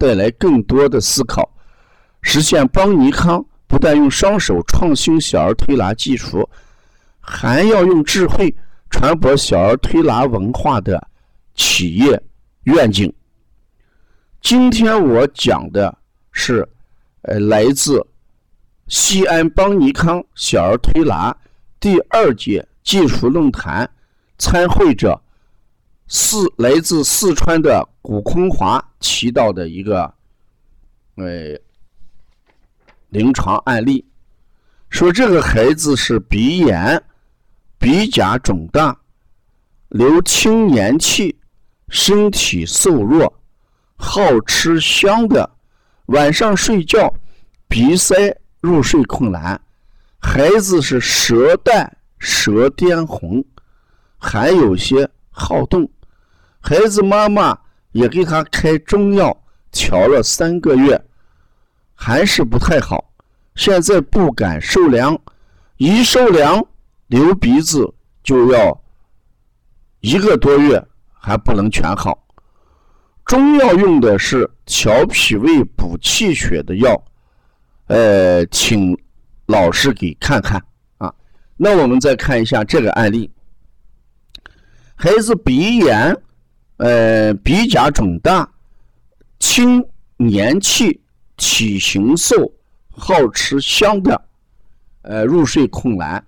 带来更多的思考，实现邦尼康不但用双手创新小儿推拿技术，还要用智慧传播小儿推拿文化的企业愿景。今天我讲的是，呃，来自西安邦尼康小儿推拿第二届技术论坛参会者。四来自四川的古空华提到的一个，呃，临床案例，说这个孩子是鼻炎，鼻甲肿大，流青年气，身体瘦弱，好吃香的，晚上睡觉鼻塞，入睡困难，孩子是舌淡舌颠红，还有些好动。孩子妈妈也给他开中药调了三个月，还是不太好。现在不敢受凉，一受凉流鼻子就要一个多月还不能全好。中药用的是调脾胃补气血的药，呃，请老师给看看啊。那我们再看一下这个案例，孩子鼻炎。呃，鼻甲肿大，清黏气，体型瘦，好吃香的，呃，入睡困难，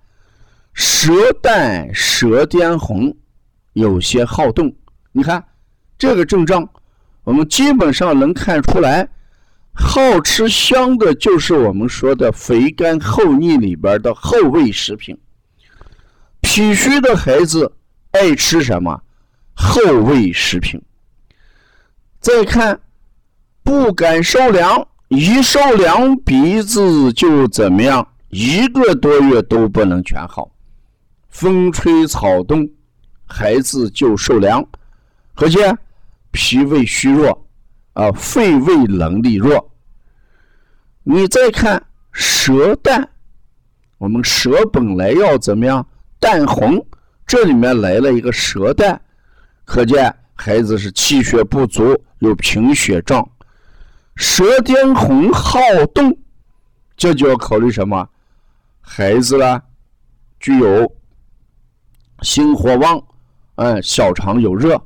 舌淡舌颠红，有些好动。你看这个症状，我们基本上能看出来，好吃香的就是我们说的肥甘厚腻里边的厚味食品。脾虚的孩子爱吃什么？后味食品。再看，不敢受凉，一受凉鼻子就怎么样？一个多月都不能全好。风吹草动，孩子就受凉，可见脾胃虚弱啊，肺胃能力弱。你再看舌淡，我们舌本来要怎么样？淡红，这里面来了一个舌淡。可见孩子是气血不足，有贫血症，舌尖红好动，这就要考虑什么？孩子呢，具有心火旺，嗯，小肠有热，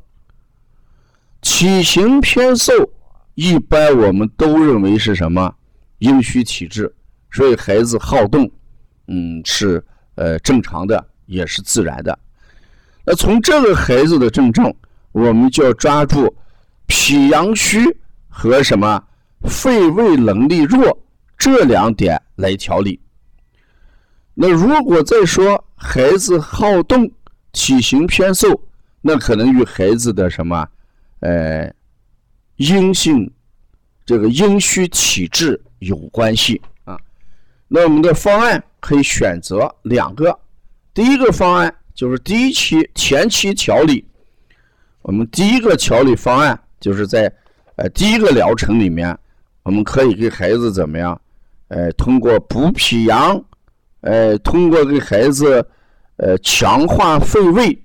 体型偏瘦，一般我们都认为是什么？阴虚体质，所以孩子好动，嗯，是呃正常的，也是自然的。那从这个孩子的症状，我们就要抓住脾阳虚和什么肺胃能力弱这两点来调理。那如果再说孩子好动、体型偏瘦，那可能与孩子的什么呃阴性这个阴虚体质有关系啊。那我们的方案可以选择两个，第一个方案。就是第一期前期调理，我们第一个调理方案就是在呃第一个疗程里面，我们可以给孩子怎么样？呃，通过补脾阳，呃，通过给孩子呃强化肺胃，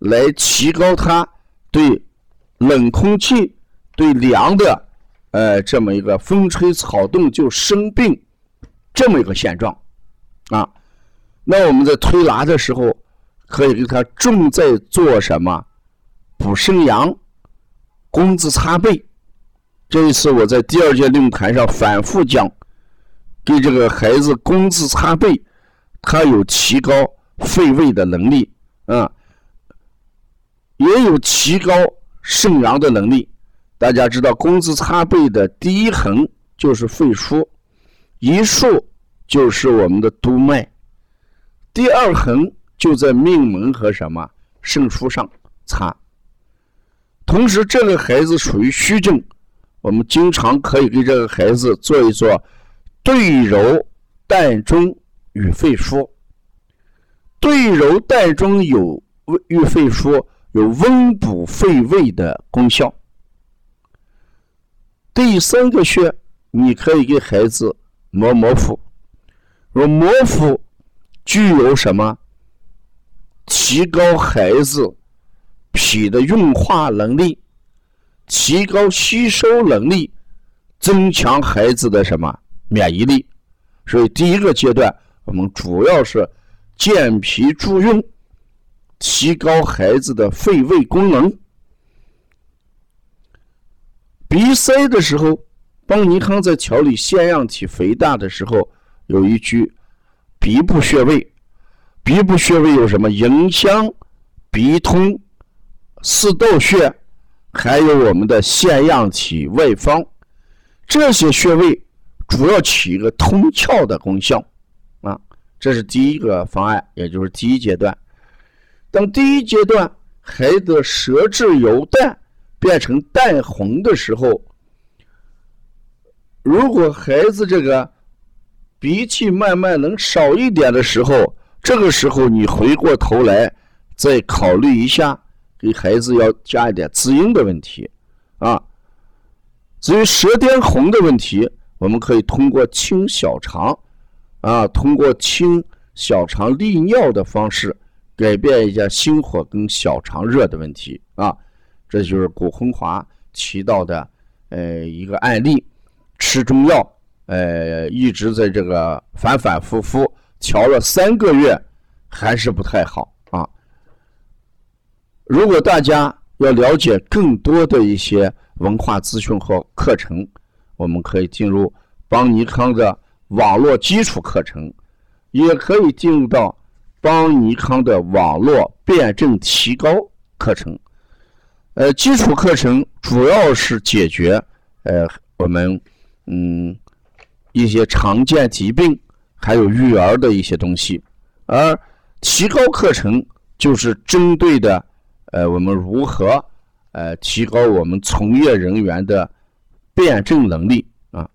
来提高他对冷空气、对凉的呃这么一个风吹草动就生病这么一个现状啊。那我们在推拿的时候。可以给他重在做什么？补肾阳、工字擦背，这一次我在第二届论坛上反复讲，给这个孩子工资擦背，他有提高肺胃的能力，啊，也有提高肾阳的能力。大家知道，工资擦背的第一横就是肺腧，一竖就是我们的督脉，第二横就在命门和什么肾腧上擦。同时，这个孩子属于虚症，我们经常可以给这个孩子做一做对揉膻中与肺腧。对揉膻中有与肺腧有温补肺胃的功效。第三个穴，你可以给孩子摩摩腹。说摩腹具有什么？提高孩子脾的运化能力，提高吸收能力，增强孩子的什么免疫力？所以第一个阶段，我们主要是健脾助运，提高孩子的肺胃功能。鼻塞的时候，邦尼康在调理腺样体肥大的时候，有一句鼻部穴位。鼻部穴位有什么？迎香、鼻通、四窦穴，还有我们的腺样体外方，这些穴位主要起一个通窍的功效啊。这是第一个方案，也就是第一阶段。当第一阶段孩子舌质由淡。变成淡红的时候，如果孩子这个鼻涕慢慢能少一点的时候，这个时候你回过头来再考虑一下，给孩子要加一点滋阴的问题啊。至于舌尖红的问题，我们可以通过清小肠啊，通过清小肠利尿的方式，改变一下心火跟小肠热的问题啊。这就是古红华提到的，呃，一个案例，吃中药，呃，一直在这个反反复复调了三个月，还是不太好啊。如果大家要了解更多的一些文化资讯和课程，我们可以进入邦尼康的网络基础课程，也可以进入到邦尼康的网络辩证提高课程。呃，基础课程主要是解决呃我们嗯一些常见疾病，还有育儿的一些东西，而提高课程就是针对的呃我们如何呃提高我们从业人员的辩证能力啊。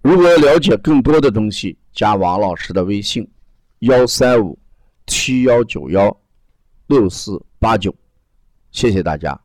如果要了解更多的东西，加王老师的微信：幺三五七幺九幺六四八九。谢谢大家。